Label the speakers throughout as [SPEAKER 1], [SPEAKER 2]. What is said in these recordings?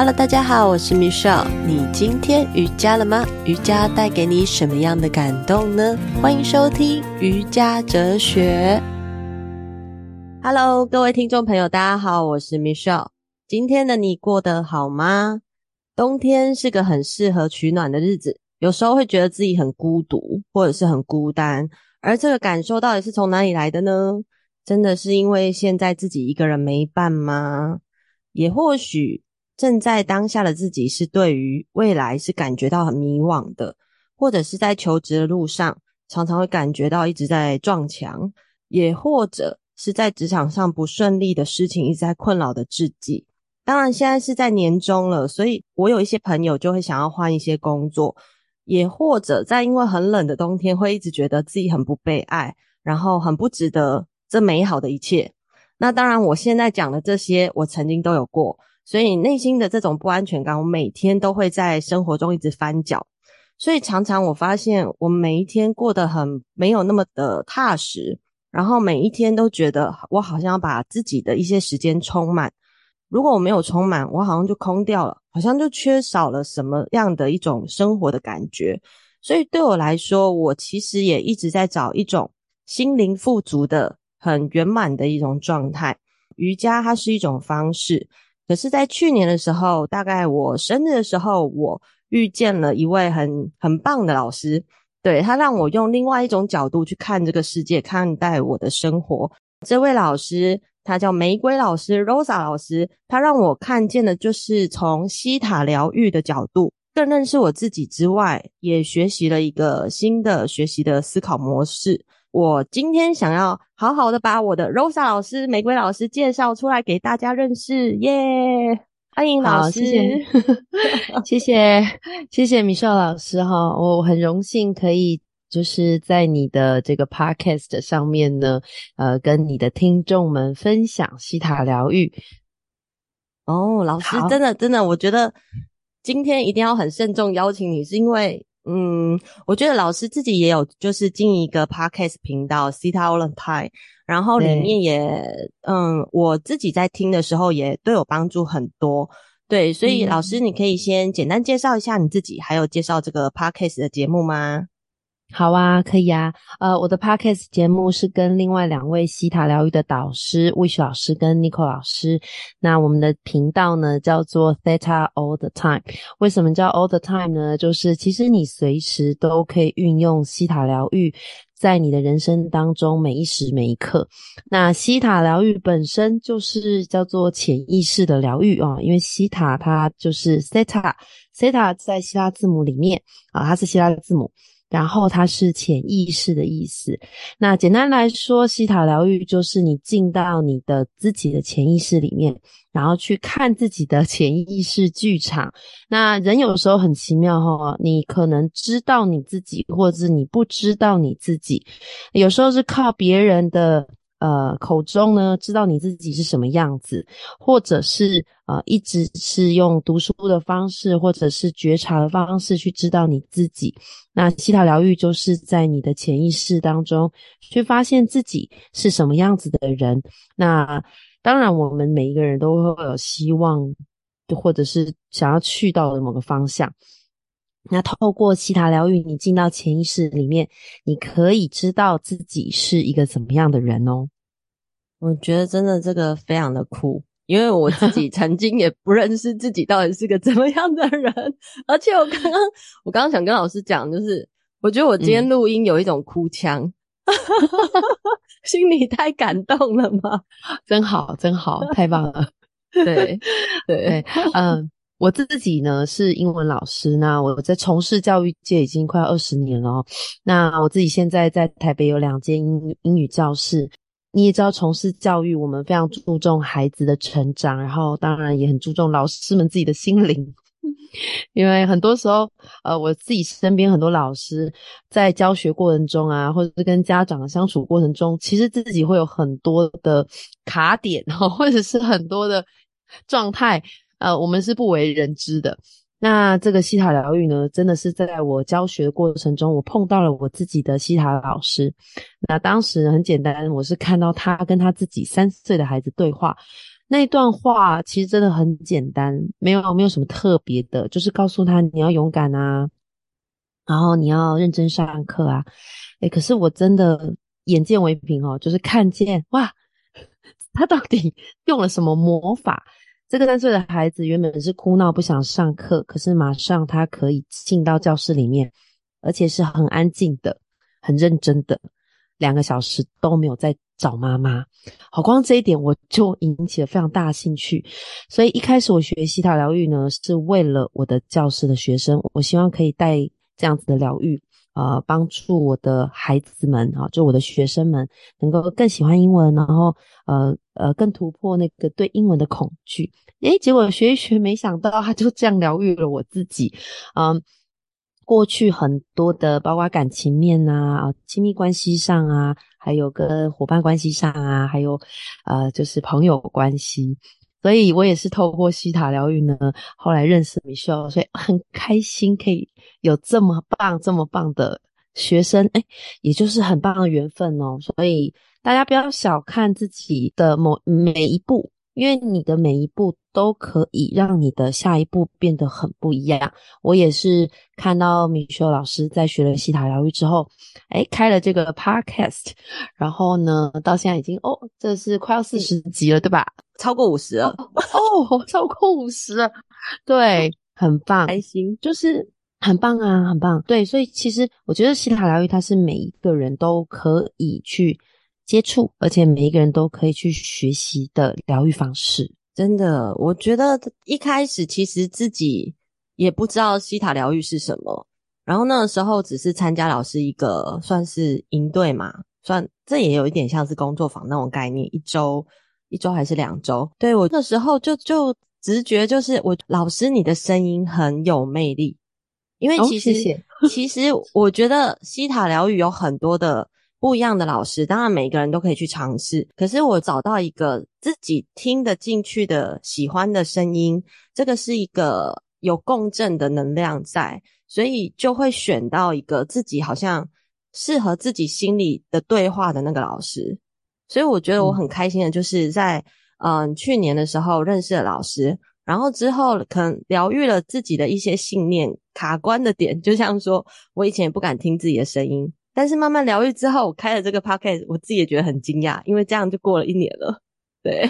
[SPEAKER 1] Hello，大家好，我是 Michelle。你今天瑜伽了吗？瑜伽带给你什么样的感动呢？欢迎收听瑜伽哲学。Hello，各位听众朋友，大家好，我是 Michelle。今天的你过得好吗？冬天是个很适合取暖的日子，有时候会觉得自己很孤独，或者是很孤单，而这个感受到底是从哪里来的呢？真的是因为现在自己一个人没伴吗？也或许。正在当下的自己是对于未来是感觉到很迷惘的，或者是在求职的路上常常会感觉到一直在撞墙，也或者是在职场上不顺利的事情一直在困扰的自己。当然，现在是在年终了，所以我有一些朋友就会想要换一些工作，也或者在因为很冷的冬天会一直觉得自己很不被爱，然后很不值得这美好的一切。那当然，我现在讲的这些，我曾经都有过。所以内心的这种不安全感，我每天都会在生活中一直翻搅。所以常常我发现，我每一天过得很没有那么的踏实，然后每一天都觉得我好像要把自己的一些时间充满。如果我没有充满，我好像就空掉了，好像就缺少了什么样的一种生活的感觉。所以对我来说，我其实也一直在找一种心灵富足的、很圆满的一种状态。瑜伽它是一种方式。可是，在去年的时候，大概我生日的时候，我遇见了一位很很棒的老师，对，他让我用另外一种角度去看这个世界，看待我的生活。这位老师，他叫玫瑰老师，Rosa 老师，他让我看见的就是从西塔疗愈的角度，更认识我自己之外，也学习了一个新的学习的思考模式。我今天想要好好的把我的 Rosa 老师、玫瑰老师介绍出来给大家认识，耶、yeah!！欢迎老师，谢谢，
[SPEAKER 2] 谢谢，谢谢 Michelle 老师哈，我很荣幸可以就是在你的这个 Podcast 上面呢，呃，跟你的听众们分享西塔疗愈。
[SPEAKER 1] 哦，老师，真的真的，我觉得今天一定要很慎重邀请你，是因为。嗯，我觉得老师自己也有就是经营一个 podcast 频道 Sita All the Time，然后里面也嗯，我自己在听的时候也都有帮助很多。对，所以老师你可以先简单介绍一下你自己，嗯、还有介绍这个 podcast 的节目吗？
[SPEAKER 2] 好啊，可以啊。呃，我的 podcast 节目是跟另外两位西塔疗愈的导师 Wish 老师跟 Nico 老师。那我们的频道呢叫做 Theta All the Time。为什么叫 All the Time 呢？就是其实你随时都可以运用西塔疗愈，在你的人生当中每一时每一刻。那西塔疗愈本身就是叫做潜意识的疗愈啊，因为西塔它就是 Theta，Theta 在希腊字母里面啊，它是希腊的字母。然后它是潜意识的意思。那简单来说，西塔疗愈就是你进到你的自己的潜意识里面，然后去看自己的 潜意识剧场。那人有时候很奇妙哈，你可能知道你自己，或者是你不知道你自己。有时候是靠别人的。呃，口中呢，知道你自己是什么样子，或者是呃，一直是用读书的方式，或者是觉察的方式去知道你自己。那希塔疗愈就是在你的潜意识当中去发现自己是什么样子的人。那当然，我们每一个人都会有希望，或者是想要去到的某个方向。那透过希塔疗愈，你进到潜意识里面，你可以知道自己是一个怎么样的人哦。
[SPEAKER 1] 我觉得真的这个非常的酷，因为我自己 曾经也不认识自己到底是个怎么样的人，而且我刚刚我刚刚想跟老师讲，就是我觉得我今天录音有一种哭腔，嗯、心里太感动了吗？
[SPEAKER 2] 真好，真好，太棒了。对对对，嗯。我自己呢是英文老师，那我在从事教育界已经快二十年了。那我自己现在在台北有两间英英语教室。你也知道，从事教育，我们非常注重孩子的成长，然后当然也很注重老师们自己的心灵。因为很多时候，呃，我自己身边很多老师在教学过程中啊，或者是跟家长的相处过程中，其实自己会有很多的卡点，或者是很多的状态。呃，我们是不为人知的。那这个西塔疗愈呢，真的是在我教学的过程中，我碰到了我自己的西塔老师。那当时很简单，我是看到他跟他自己三岁的孩子对话。那段话其实真的很简单，没有没有什么特别的，就是告诉他你要勇敢啊，然后你要认真上课啊。诶，可是我真的眼见为凭哦，就是看见哇，他到底用了什么魔法？这个三岁的孩子原本是哭闹不想上课，可是马上他可以进到教室里面，而且是很安静的、很认真的，两个小时都没有在找妈妈。好，光这一点我就引起了非常大的兴趣。所以一开始我学习塔疗愈呢，是为了我的教室的学生，我希望可以带这样子的疗愈。呃，帮助我的孩子们啊，就我的学生们能够更喜欢英文，然后呃呃，更突破那个对英文的恐惧。诶，结果学一学，没想到他就这样疗愈了我自己。嗯，过去很多的，包括感情面啊，亲密关系上啊，还有跟伙伴关系上啊，还有呃，就是朋友关系。所以我也是透过西塔疗愈呢，后来认识米秀所以很开心可以有这么棒、这么棒的学生，哎，也就是很棒的缘分哦。所以大家不要小看自己的某每一步。因为你的每一步都可以让你的下一步变得很不一样。我也是看到 Michelle 老师在学了西塔疗愈之后，诶，开了这个 podcast，然后呢，到现在已经哦，这是快要四十集了，对吧？
[SPEAKER 1] 超过五十了
[SPEAKER 2] 哦，哦，超过五十了，对，很棒，
[SPEAKER 1] 开心，
[SPEAKER 2] 就是很棒啊，很棒。对，所以其实我觉得西塔疗愈它是每一个人都可以去。接触，而且每一个人都可以去学习的疗愈方式，
[SPEAKER 1] 真的，我觉得一开始其实自己也不知道西塔疗愈是什么，然后那个时候只是参加老师一个算是营队嘛，算这也有一点像是工作坊那种概念，一周一周还是两周？对，我那时候就就直觉就是我老师你的声音很有魅力，因为其实、其实我觉得西塔疗愈有很多的。不一样的老师，当然每个人都可以去尝试。可是我找到一个自己听得进去的、喜欢的声音，这个是一个有共振的能量在，所以就会选到一个自己好像适合自己心里的对话的那个老师。所以我觉得我很开心的，就是在嗯、呃、去年的时候认识了老师，然后之后可能疗愈了自己的一些信念卡关的点，就像说我以前也不敢听自己的声音。但是慢慢疗愈之后，我开了这个 podcast，我自己也觉得很惊讶，因为这样就过了一年了。对，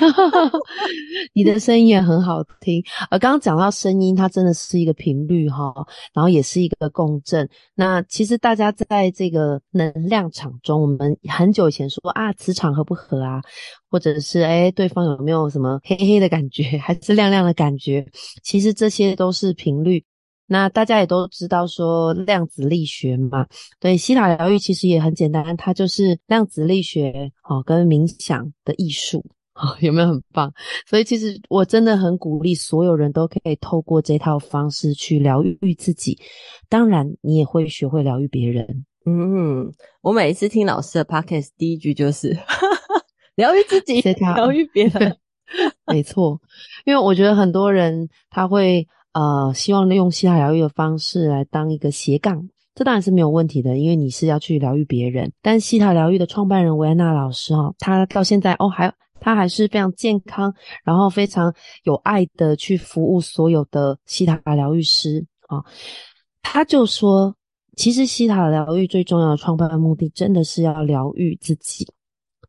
[SPEAKER 2] 你的声音也很好听。呃，刚刚讲到声音，它真的是一个频率哈，然后也是一个共振。那其实大家在这个能量场中，我们很久以前说啊，磁场合不合啊，或者是诶对方有没有什么黑黑的感觉，还是亮亮的感觉？其实这些都是频率。那大家也都知道说量子力学嘛，对，西塔疗愈其实也很简单，它就是量子力学哦跟冥想的艺术哦，有没有很棒？所以其实我真的很鼓励所有人都可以透过这套方式去疗愈自己，当然你也会学会疗愈别人。
[SPEAKER 1] 嗯，我每一次听老师的 podcast，第一句就是 疗愈自己，疗愈别人，
[SPEAKER 2] 没错，因为我觉得很多人他会。呃，希望用西塔疗愈的方式来当一个斜杠，这当然是没有问题的，因为你是要去疗愈别人。但西塔疗愈的创办人维安娜老师哈，他到现在哦还他还是非常健康，然后非常有爱的去服务所有的西塔疗愈师啊。他就说，其实西塔疗愈最重要的创办的目的，真的是要疗愈自己。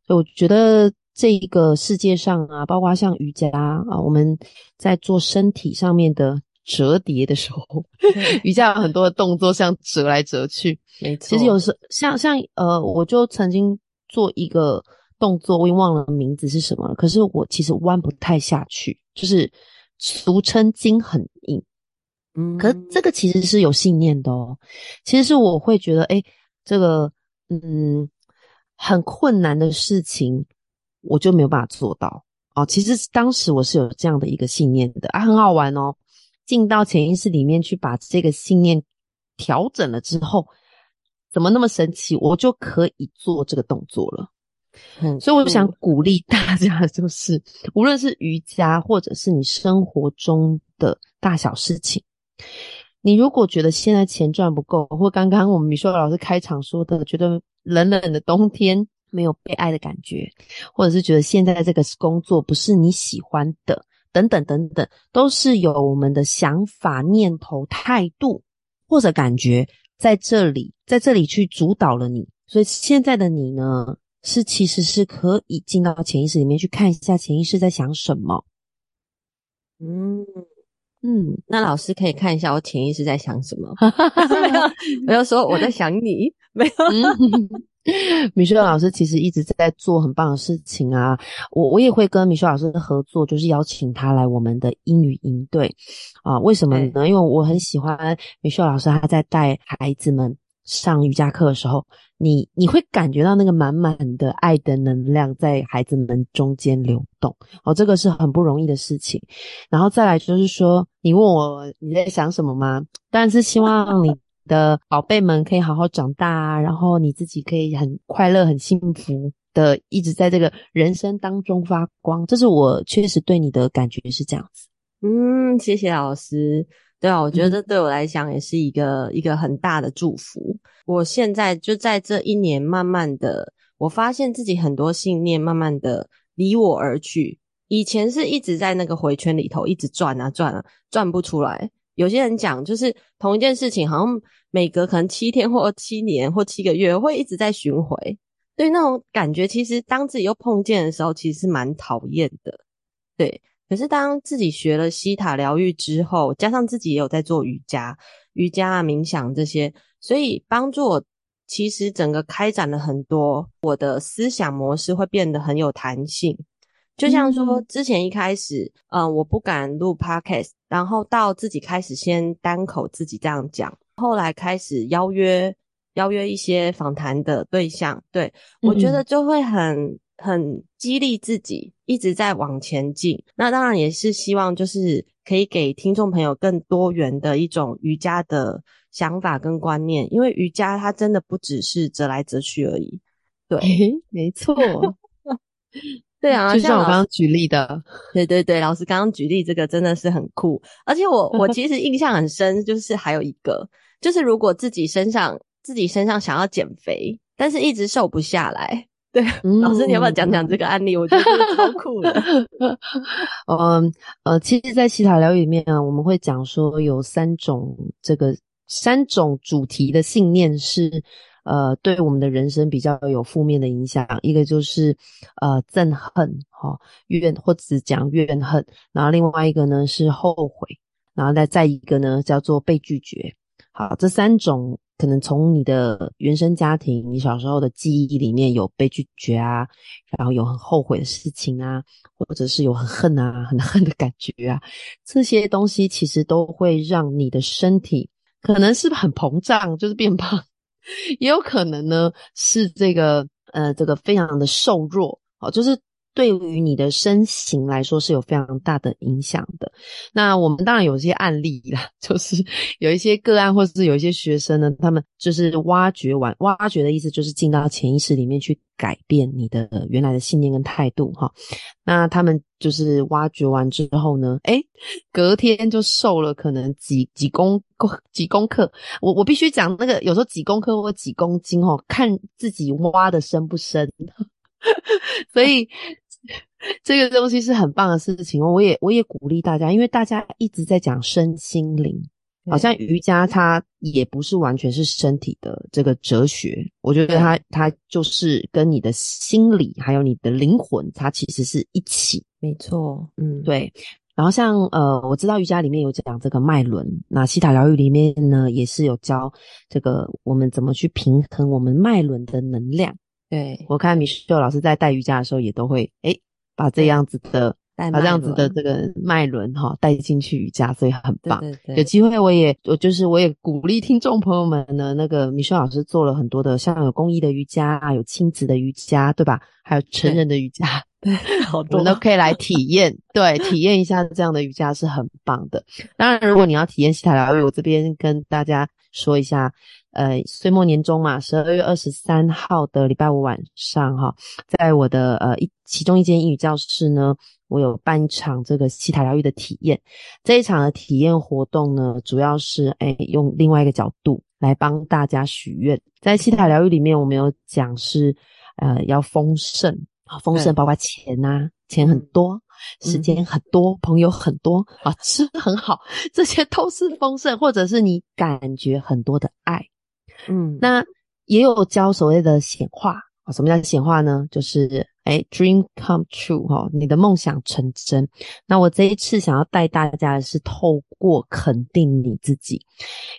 [SPEAKER 2] 所以我觉得。这个世界上啊，包括像瑜伽啊，我们在做身体上面的折叠的时候，瑜伽有很多的动作，像折来折去。
[SPEAKER 1] 没错，
[SPEAKER 2] 其实有时像像呃，我就曾经做一个动作，我已经忘了名字是什么了。可是我其实弯不太下去，就是俗称筋很硬。嗯，可是这个其实是有信念的哦。其实是我会觉得，诶，这个嗯，很困难的事情。我就没有办法做到哦。其实当时我是有这样的一个信念的啊，很好玩哦。进到潜意识里面去，把这个信念调整了之后，怎么那么神奇？我就可以做这个动作了。嗯，所以我想鼓励大家，就是无论是瑜伽，或者是你生活中的大小事情，你如果觉得现在钱赚不够，或刚刚我们米秀老师开场说的，觉得冷冷的冬天。没有被爱的感觉，或者是觉得现在这个工作不是你喜欢的，等等等等，都是有我们的想法、念头、态度或者感觉在这里，在这里去主导了你。所以现在的你呢，是其实是可以进到潜意识里面去看一下潜意识在想什么。
[SPEAKER 1] 嗯。嗯，那老师可以看一下我潜意识在想什么？没有，没有说我在想你，没有。
[SPEAKER 2] 米雪老师其实一直在做很棒的事情啊，我我也会跟米雪老师合作，就是邀请他来我们的英语营队啊。为什么呢？因为我很喜欢米雪老师，他在带孩子们。上瑜伽课的时候，你你会感觉到那个满满的爱的能量在孩子们中间流动哦，这个是很不容易的事情。然后再来就是说，你问我你在想什么吗？当然是希望你的宝贝们可以好好长大啊，然后你自己可以很快乐、很幸福的一直在这个人生当中发光。这是我确实对你的感觉是这样子。
[SPEAKER 1] 嗯，谢谢老师。对啊，我觉得这对我来讲也是一个、嗯、一个很大的祝福。我现在就在这一年，慢慢的，我发现自己很多信念慢慢的离我而去。以前是一直在那个回圈里头，一直转啊转啊，转不出来。有些人讲，就是同一件事情，好像每隔可能七天或七年或七个月，会一直在巡回。对，那种感觉，其实当自己又碰见的时候，其实是蛮讨厌的。对。可是当自己学了西塔疗愈之后，加上自己也有在做瑜伽、瑜伽啊、冥想这些，所以帮助我其实整个开展了很多，我的思想模式会变得很有弹性。就像说之前一开始，嗯、呃，我不敢录 podcast，然后到自己开始先单口自己这样讲，后来开始邀约邀约一些访谈的对象，对，我觉得就会很。很激励自己一直在往前进，那当然也是希望就是可以给听众朋友更多元的一种瑜伽的想法跟观念，因为瑜伽它真的不只是折来折去而已。对，
[SPEAKER 2] 没错，
[SPEAKER 1] 对啊，
[SPEAKER 2] 就像我刚刚举例的，
[SPEAKER 1] 对对对，老师刚刚举例这个真的是很酷，而且我我其实印象很深，就是还有一个，就是如果自己身上自己身上想要减肥，但是一直瘦不下来。对，老师，你要不要讲讲这个案例？嗯、我觉得超酷的。
[SPEAKER 2] 嗯呃，其实，在希塔疗愈里面啊，我们会讲说有三种这个三种主题的信念是呃，对我们的人生比较有负面的影响。一个就是呃憎恨哈怨，或者讲怨恨，然后另外一个呢是后悔，然后再再一个呢叫做被拒绝。好，这三种。可能从你的原生家庭，你小时候的记忆里面有被拒绝啊，然后有很后悔的事情啊，或者是有很恨啊、很恨的感觉啊，这些东西其实都会让你的身体可能是很膨胀，就是变胖，也有可能呢是这个呃这个非常的瘦弱，哦，就是。对于你的身形来说是有非常大的影响的。那我们当然有一些案例啦，就是有一些个案，或者是有一些学生呢，他们就是挖掘完，挖掘的意思就是进到潜意识里面去改变你的原来的信念跟态度哈。那他们就是挖掘完之后呢，诶，隔天就瘦了，可能几几公几公克。我我必须讲那个，有时候几公克或几公斤哦，看自己挖的深不深。所以。这个东西是很棒的事情哦，我也我也鼓励大家，因为大家一直在讲身心灵，好像瑜伽它也不是完全是身体的这个哲学，我觉得它它就是跟你的心理还有你的灵魂，它其实是一起。
[SPEAKER 1] 没错，嗯，
[SPEAKER 2] 对。然后像呃，我知道瑜伽里面有讲这个脉轮，那西塔疗愈里面呢也是有教这个我们怎么去平衡我们脉轮的能量。
[SPEAKER 1] 对，
[SPEAKER 2] 我看米秀老师在带瑜伽的时候，也都会诶把这样子的，把这样子的这个脉轮哈带进去瑜伽，所以很棒。对对对，有机会我也我就是我也鼓励听众朋友们呢，那个米秀老师做了很多的，像有公益的瑜伽啊，有亲子的瑜伽，对吧？还有成人的瑜伽，
[SPEAKER 1] 对，好多
[SPEAKER 2] 我们都可以来体验，对，体验一下这样的瑜伽是很棒的。当然，如果你要体验希塔疗愈，我这边跟大家说一下。呃，岁末年终嘛，十二月二十三号的礼拜五晚上哈，在我的呃一其中一间英语教室呢，我有办一场这个西塔疗愈的体验。这一场的体验活动呢，主要是哎用另外一个角度来帮大家许愿。在西塔疗愈里面，我们有讲是呃要丰盛啊，丰盛包括钱啊，钱很多，时间很多，朋友很多啊，吃很好，这些都是丰盛，或者是你感觉很多的爱。嗯，那也有教所谓的显化啊，什么叫显化呢？就是。哎，dream come true 哈，你的梦想成真。那我这一次想要带大家的是透过肯定你自己，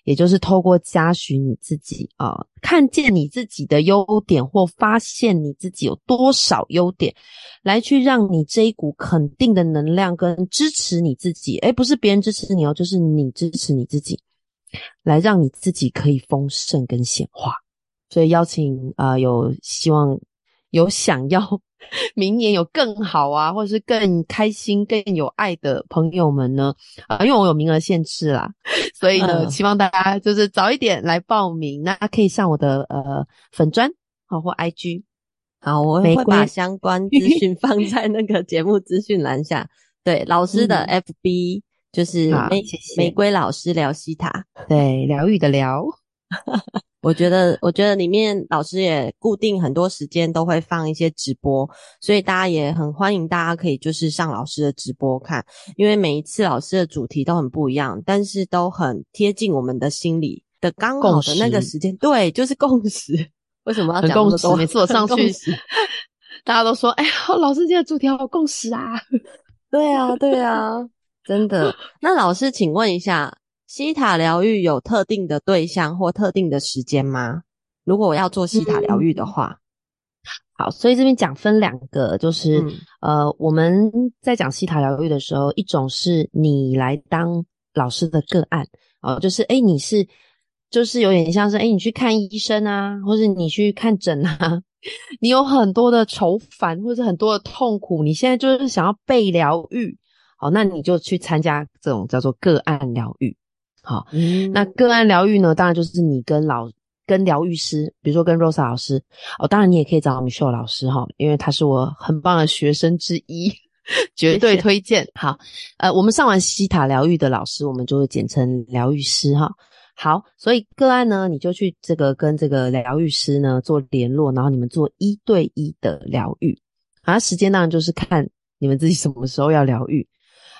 [SPEAKER 2] 也就是透过嘉许你自己啊，看见你自己的优点或发现你自己有多少优点，来去让你这一股肯定的能量跟支持你自己。诶，不是别人支持你哦，就是你支持你自己，来让你自己可以丰盛跟显化。所以邀请啊、呃，有希望 有想要。明年有更好啊，或者是更开心、更有爱的朋友们呢？啊、呃，因为我有名额限制啦，所以呢，希望大家就是早一点来报名。那可以上我的呃粉专好或 IG，
[SPEAKER 1] 好，我会把相关资讯 放在那个节目资讯栏下。对，老师的 FB 就是玫玫瑰老师聊西塔，
[SPEAKER 2] 对，疗愈的疗。
[SPEAKER 1] 我觉得，我觉得里面老师也固定很多时间都会放一些直播，所以大家也很欢迎，大家可以就是上老师的直播看，因为每一次老师的主题都很不一样，但是都很贴近我们的心里的刚好的那个时间，对，就是共识。为什么要讲
[SPEAKER 2] 共识？每次我上去，大家都说：“哎呀，老师今天的主题好有共识啊！”
[SPEAKER 1] 对啊，对啊，真的。那老师，请问一下。西塔疗愈有特定的对象或特定的时间吗？如果我要做西塔疗愈的话，
[SPEAKER 2] 嗯，好，所以这边讲分两个，就是、嗯、呃，我们在讲西塔疗愈的时候，一种是你来当老师的个案，哦、呃，就是诶你是，就是有点像是诶你去看医生啊，或者你去看诊啊，你有很多的愁烦或者很多的痛苦，你现在就是想要被疗愈，好，那你就去参加这种叫做个案疗愈。好，那个案疗愈呢？当然就是你跟老跟疗愈师，比如说跟 Rosa 老师哦。当然你也可以找 Michelle 老师哈，因为他是我很棒的学生之一，绝对推荐。好，呃，我们上完西塔疗愈的老师，我们就会简称疗愈师哈。好，所以个案呢，你就去这个跟这个疗愈师呢做联络，然后你们做一对一的疗愈。啊，时间当然就是看你们自己什么时候要疗愈。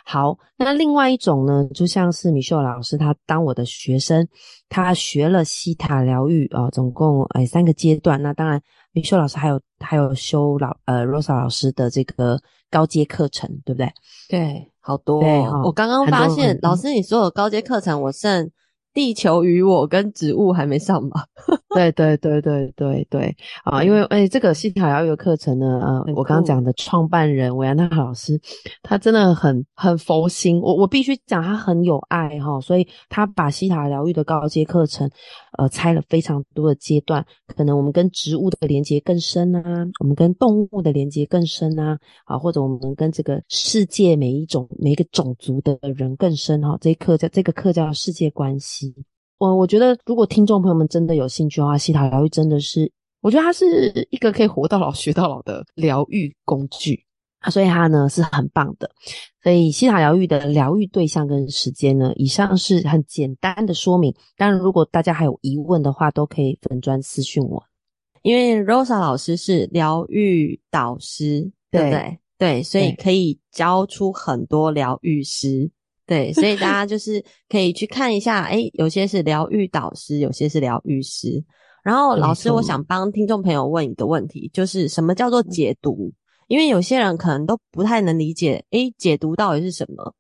[SPEAKER 2] 好，那另外一种呢，就像是米秀老师，他当我的学生，他学了西塔疗愈啊，总共哎三个阶段。那当然，米秀老师还有还有修老呃 Rosa 老师的这个高阶课程，对不对？
[SPEAKER 1] 对，好多、哦。对哦、我刚刚发现，老师你所有高阶课程，我剩。地球与我跟植物还没上吧？
[SPEAKER 2] 对对对对对对啊！因为哎、欸、这个西塔疗愈的课程呢，呃，我刚刚讲的创办人维安娜老师，他真的很很佛心，我我必须讲他很有爱哈，所以他把西塔疗愈的高阶课程，呃，拆了非常多的阶段，可能我们跟植物的连接更深啊，我们跟动物的连接更深啊，啊，或者我们跟这个世界每一种每一个种族的人更深哈。这一课叫这个课叫世界关系。我我觉得，如果听众朋友们真的有兴趣的话，西塔疗愈真的是，我觉得它是一个可以活到老学到老的疗愈工具啊，所以它呢是很棒的。所以西塔疗愈的疗愈对象跟时间呢，以上是很简单的说明。当然，如果大家还有疑问的话，都可以粉专私讯我。
[SPEAKER 1] 因为 Rosa 老师是疗愈导师，对不对？对，所以可以教出很多疗愈师。对，所以大家就 是可以去看一下，诶，有些是疗愈导师，有些是疗愈师。然后老师，我想帮听众朋友问一个问题，就是什么叫做解读？因为有些人可能都不太能理解，诶，解读到底是什么？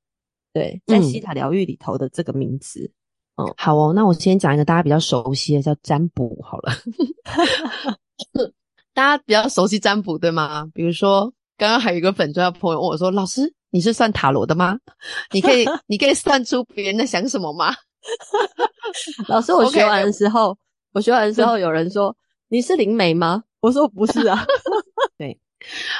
[SPEAKER 1] 对，在西塔疗愈里头的这个名词。
[SPEAKER 2] 嗯，嗯好哦，那我先讲一个大家比较熟悉的，叫占卜好了。大家比较熟悉占卜对吗？比如说，刚刚还有一个粉专的朋友问我说：“老师。”你是算塔罗的吗？你可以，你可以算出别人在想什么吗？
[SPEAKER 1] 老师，我学完的时候我学完的时候，有人说你是灵媒吗？我说不是啊。
[SPEAKER 2] 对，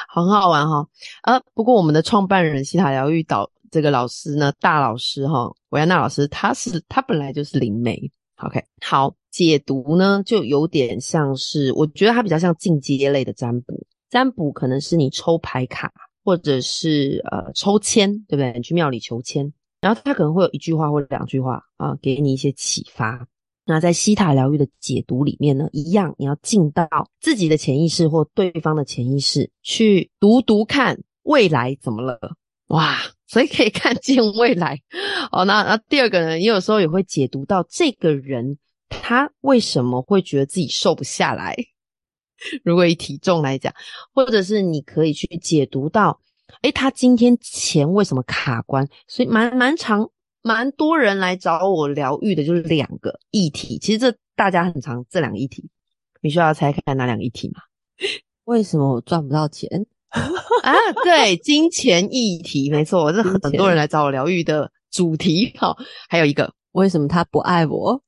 [SPEAKER 2] 很好玩哈。呃，不过我们的创办人西塔疗愈导这个老师呢，大老师哈，维安娜老师，他是他本来就是灵媒。OK，好，解读呢就有点像是，我觉得他比较像进阶类的占卜。占卜可能是你抽牌卡。或者是呃抽签，对不对？你去庙里求签，然后他可能会有一句话或者两句话啊，给你一些启发。那在希塔疗愈的解读里面呢，一样你要进到自己的潜意识或对方的潜意识去读读看未来怎么了，哇！所以可以看见未来哦。那那第二个呢，也有时候也会解读到这个人他为什么会觉得自己瘦不下来。如果以体重来讲，或者是你可以去解读到，诶，他今天钱为什么卡关？所以蛮蛮长。蛮多人来找我疗愈的，就是两个议题。其实这大家很常这两个议题，你需要猜看哪两个议题吗？
[SPEAKER 1] 为什么我赚不到钱
[SPEAKER 2] 啊？对，金钱议题，没错，这很多人来找我疗愈的主题。好，还有一个，
[SPEAKER 1] 为什么他不爱我？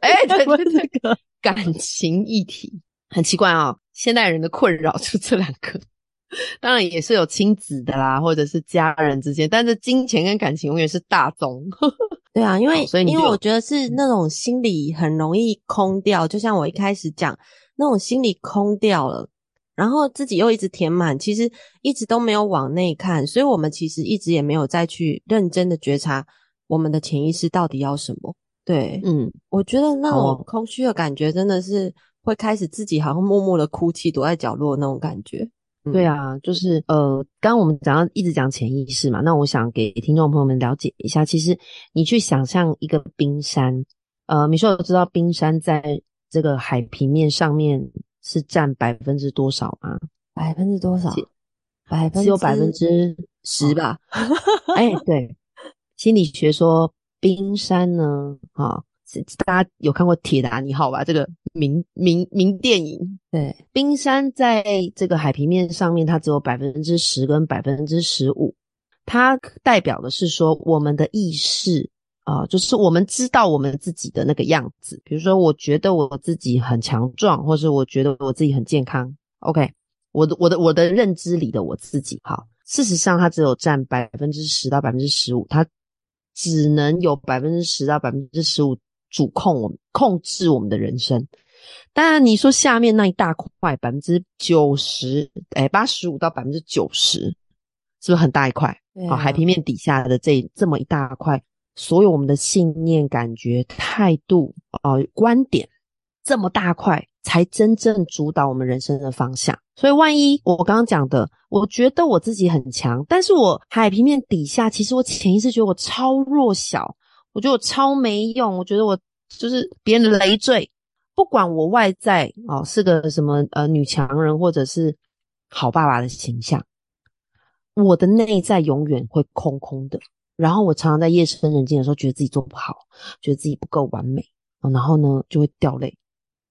[SPEAKER 2] 哎、欸，对对对，这个感情议题很奇怪啊、哦，现代人的困扰就这两个。当然也是有亲子的啦，或者是家人之间，但是金钱跟感情永远是大宗。
[SPEAKER 1] 对啊，因为所以因为我觉得是那种心里很容易空掉，就像我一开始讲那种心里空掉了，然后自己又一直填满，其实一直都没有往内看，所以我们其实一直也没有再去认真的觉察我们的潜意识到底要什么。对，嗯，我觉得那种空虚的感觉真的是会开始自己好像默默的哭泣，躲在角落那种感觉。
[SPEAKER 2] 对啊，就是呃，刚刚我们讲到一直讲潜意识嘛，那我想给听众朋友们了解一下，其实你去想象一个冰山，呃，米秀知道冰山在这个海平面上面是占百分之多少吗？
[SPEAKER 1] 百分之多少？百分之
[SPEAKER 2] 只有百分之十吧？哎、欸，对，心理学说冰山呢，啊。大家有看过《铁达尼号》吧？这个名名名电影。
[SPEAKER 1] 对，
[SPEAKER 2] 冰山在这个海平面上面，它只有百分之十跟百分之十五。它代表的是说，我们的意识啊、呃，就是我们知道我们自己的那个样子。比如说，我觉得我自己很强壮，或是我觉得我自己很健康。OK，我的我的我的认知里的我自己，好，事实上它只有占百分之十到百分之十五，它只能有百分之十到百分之十五。主控我们，控制我们的人生。当然，你说下面那一大块百分之九十，哎，八十五到百分之九十，是不是很大一块？
[SPEAKER 1] 对啊。
[SPEAKER 2] 海平面底下的这这么一大块，所有我们的信念、感觉、态度、呃，观点，这么大块，才真正主导我们人生的方向。所以，万一我刚刚讲的，我觉得我自己很强，但是我海平面底下，其实我潜意识觉得我超弱小。我觉得我超没用，我觉得我就是别人的累赘。不管我外在哦是个什么呃女强人，或者是好爸爸的形象，我的内在永远会空空的。然后我常常在夜深人静的时候，觉得自己做不好，觉得自己不够完美，然后呢就会掉泪。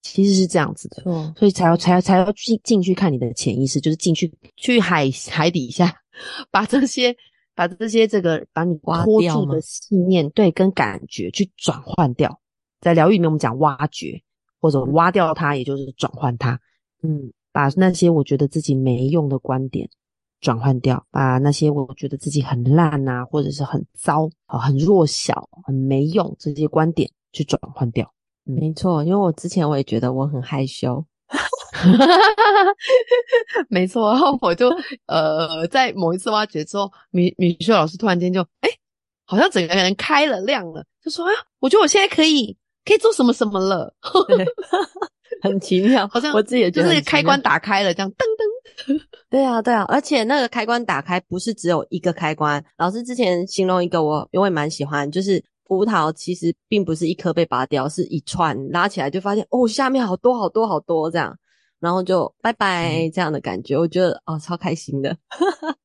[SPEAKER 2] 其实是这样子的，所以才要才要才要进进去看你的潜意识，就是进去去海海底下 把这些。把这些这个把你拖住的信念，对，跟感觉去转换掉，在疗愈里面我们讲挖掘或者挖掉它，也就是转换它。嗯，把那些我觉得自己没用的观点转换掉，把那些我觉得自己很烂啊，或者是很糟啊、很弱小、很没用这些观点去转换掉。
[SPEAKER 1] 嗯、没错，因为我之前我也觉得我很害羞。
[SPEAKER 2] 没错，然后我就呃，在某一次挖掘之后，米米秀老师突然间就哎，好像整个人开了亮了，就说啊，我觉得我现在可以可以做什么什么了，
[SPEAKER 1] 很奇妙，
[SPEAKER 2] 好像我自己也觉得就是开关打开了，这样噔噔。
[SPEAKER 1] 对啊，对啊，而且那个开关打开不是只有一个开关，老师之前形容一个我因为蛮喜欢，就是。葡萄其实并不是一颗被拔掉，是一串拉起来就发现哦，下面好多好多好多这样，然后就拜拜这样的感觉，嗯、我觉得哦超开心的。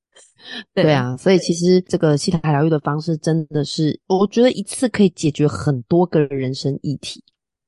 [SPEAKER 2] 对，对啊，所以其实这个希塔疗愈的方式真的是，我觉得一次可以解决很多个人生议题。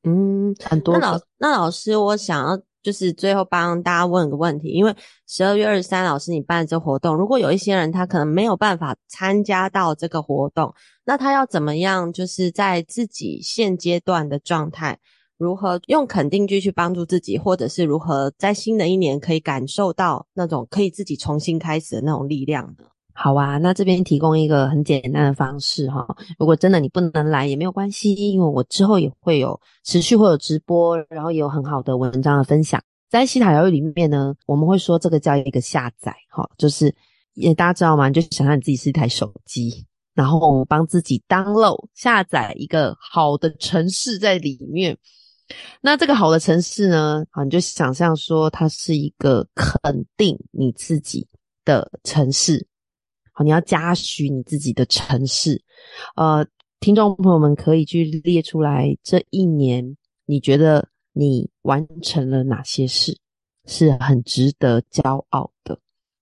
[SPEAKER 2] 嗯，很多。
[SPEAKER 1] 那老那老师，我想要。就是最后帮大家问个问题，因为十二月二十三老师你办这活动，如果有一些人他可能没有办法参加到这个活动，那他要怎么样？就是在自己现阶段的状态，如何用肯定句去帮助自己，或者是如何在新的一年可以感受到那种可以自己重新开始的那种力量呢？
[SPEAKER 2] 好啊，那这边提供一个很简单的方式哈。如果真的你不能来也没有关系，因为我之后也会有持续会有直播，然后也有很好的文章的分享。在西塔疗愈里面呢，我们会说这个叫一个下载哈，就是也大家知道吗？你就想象你自己是一台手机，然后帮自己 download 下载一个好的城市在里面。那这个好的城市呢，啊，你就想象说它是一个肯定你自己的城市，好，你要嘉许你自己的城市。呃，听众朋友们可以去列出来，这一年你觉得你完成了哪些事是很值得骄傲的，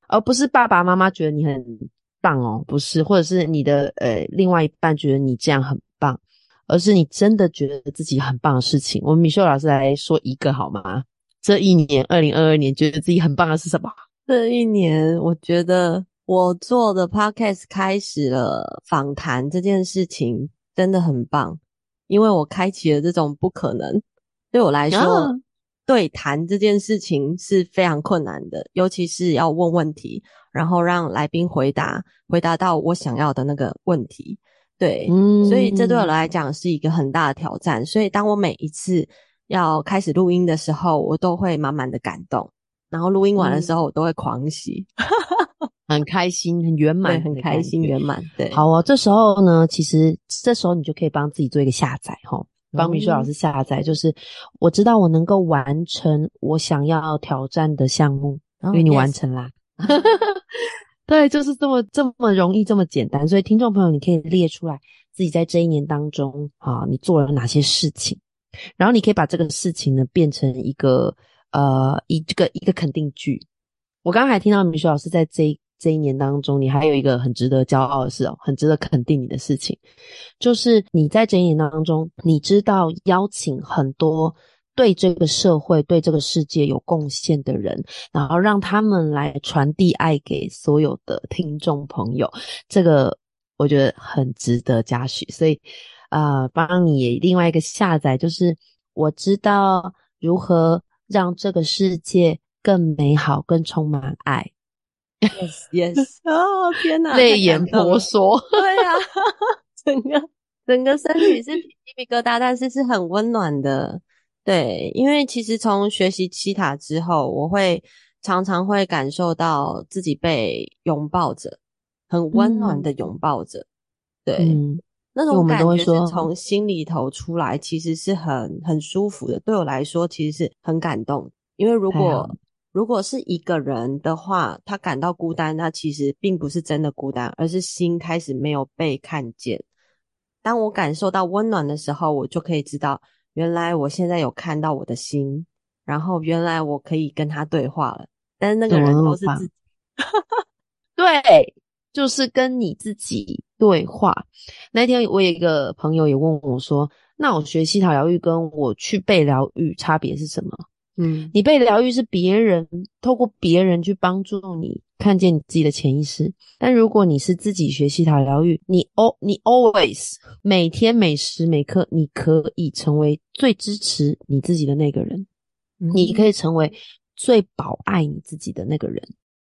[SPEAKER 2] 而不是爸爸妈妈觉得你很棒哦，不是，或者是你的呃另外一半觉得你这样很棒。而是你真的觉得自己很棒的事情，我们米秀老师来说一个好吗？这一年，二零二二年，觉得自己很棒的是什么？
[SPEAKER 1] 这一年，我觉得我做的 podcast 开始了访谈这件事情，真的很棒，因为我开启了这种不可能。对我来说，啊、对谈这件事情是非常困难的，尤其是要问问题，然后让来宾回答，回答到我想要的那个问题。对，嗯，所以这对我来讲是一个很大的挑战。所以当我每一次要开始录音的时候，我都会满满的感动。然后录音完的时候，我都会狂喜，
[SPEAKER 2] 很开心，很圆满，
[SPEAKER 1] 很开心，圆满。对，
[SPEAKER 2] 好哦。这时候呢，其实这时候你就可以帮自己做一个下载，哈，帮米秀老师下载，就是我知道我能够完成我想要挑战的项目，因为你完成啦。对，就是这么这么容易，这么简单。所以，听众朋友，你可以列出来自己在这一年当中啊，你做了哪些事情，然后你可以把这个事情呢变成一个呃一这个一个肯定句。我刚刚还听到米雪老师在这一这一年当中，你还有一个很值得骄傲的事哦，很值得肯定你的事情，就是你在这一年当中，你知道邀请很多。对这个社会、对这个世界有贡献的人，然后让他们来传递爱给所有的听众朋友，这个我觉得很值得嘉许。所以，呃，帮你另外一个下载，就是我知道如何让这个世界更美好、更充满爱。
[SPEAKER 1] Yes, yes. 哦，天哪，
[SPEAKER 2] 泪眼婆娑。
[SPEAKER 1] 对呀、啊，整个整个身体是鸡皮疙瘩，但是是很温暖的。对，因为其实从学习七塔之后，我会常常会感受到自己被拥抱着，很温暖的拥抱着。嗯、对、嗯，那种感觉是从心里头出来，其实是很很舒服的。对我来说，其实是很感动。因为如果如果是一个人的话，他感到孤单，那其实并不是真的孤单，而是心开始没有被看见。当我感受到温暖的时候，我就可以知道。原来我现在有看到我的心，然后原来我可以跟他对话了。但是那个人都是自己，
[SPEAKER 2] 对，就是跟你自己对话。那天我有一个朋友也问我说：“那我学习塔疗愈跟我去被疗愈差别是什么？”嗯，你被疗愈是别人透过别人去帮助你看见你自己的潜意识，但如果你是自己学习塔疗愈，你 al 你 always 每天每时每刻，你可以成为最支持你自己的那个人，嗯，你可以成为最保爱你自己的那个人。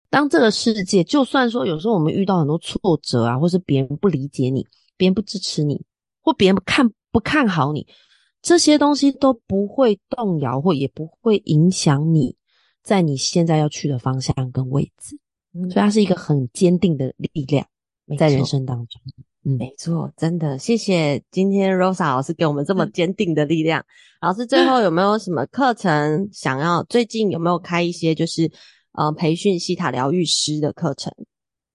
[SPEAKER 2] 当这个世界，就算说有时候我们遇到很多挫折啊，或是别人不理解你，别人不支持你，或别人看不看好你。这些东西都不会动摇，或也不会影响你在你现在要去的方向跟位置，嗯、所以它是一个很坚定的力量，在人生当中。嗯，
[SPEAKER 1] 没错，真的，谢谢今天 Rosa 老师给我们这么坚定的力量。嗯、老师最后有没有什么课程想要？最近有没有开一些就是呃培训西塔疗愈师的课程？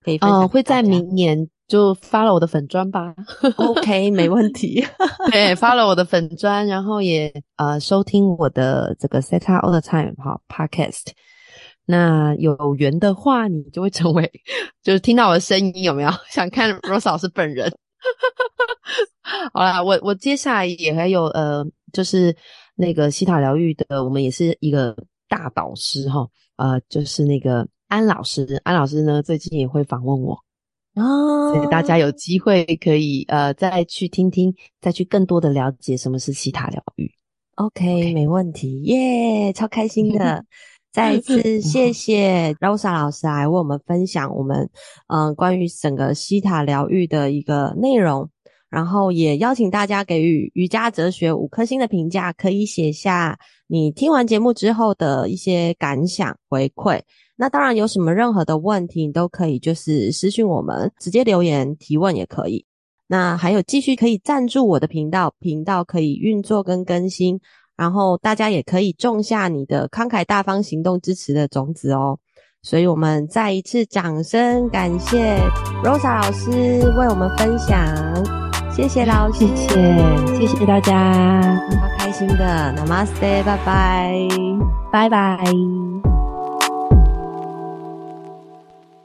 [SPEAKER 1] 可以分享、呃、
[SPEAKER 2] 会在明年。就发了我的粉砖吧
[SPEAKER 1] ，OK，没问题。
[SPEAKER 2] 对，发了我的粉砖，然后也呃收听我的这个 Theta All the Time 哈 Podcast。那有缘的话，你就会成为，就是听到我的声音有没有？想看 Rose 老师本人？好啦，我我接下来也还有呃，就是那个西塔疗愈的，我们也是一个大导师哈，呃，就是那个安老师，安老师呢最近也会访问我。哦，所以大家有机会可以呃再去听听，再去更多的了解什么是希塔疗愈。
[SPEAKER 1] OK，, okay. 没问题，耶、yeah，超开心的。再一次谢谢 Rosa 老师来为我们分享我们嗯、呃、关于整个西塔疗愈的一个内容，然后也邀请大家给予瑜伽哲学五颗星的评价，可以写下你听完节目之后的一些感想回馈。那当然有什么任何的问题，你都可以就是私讯我们，直接留言提问也可以。那还有继续可以赞助我的频道，频道可以运作跟更新，然后大家也可以种下你的慷慨大方行动支持的种子哦。所以我们再一次掌声感谢 Rosa 老师为我们分享，谢谢老师，
[SPEAKER 2] 谢谢，谢谢大家，
[SPEAKER 1] 好开心的，Namaste，拜拜，
[SPEAKER 2] 拜拜。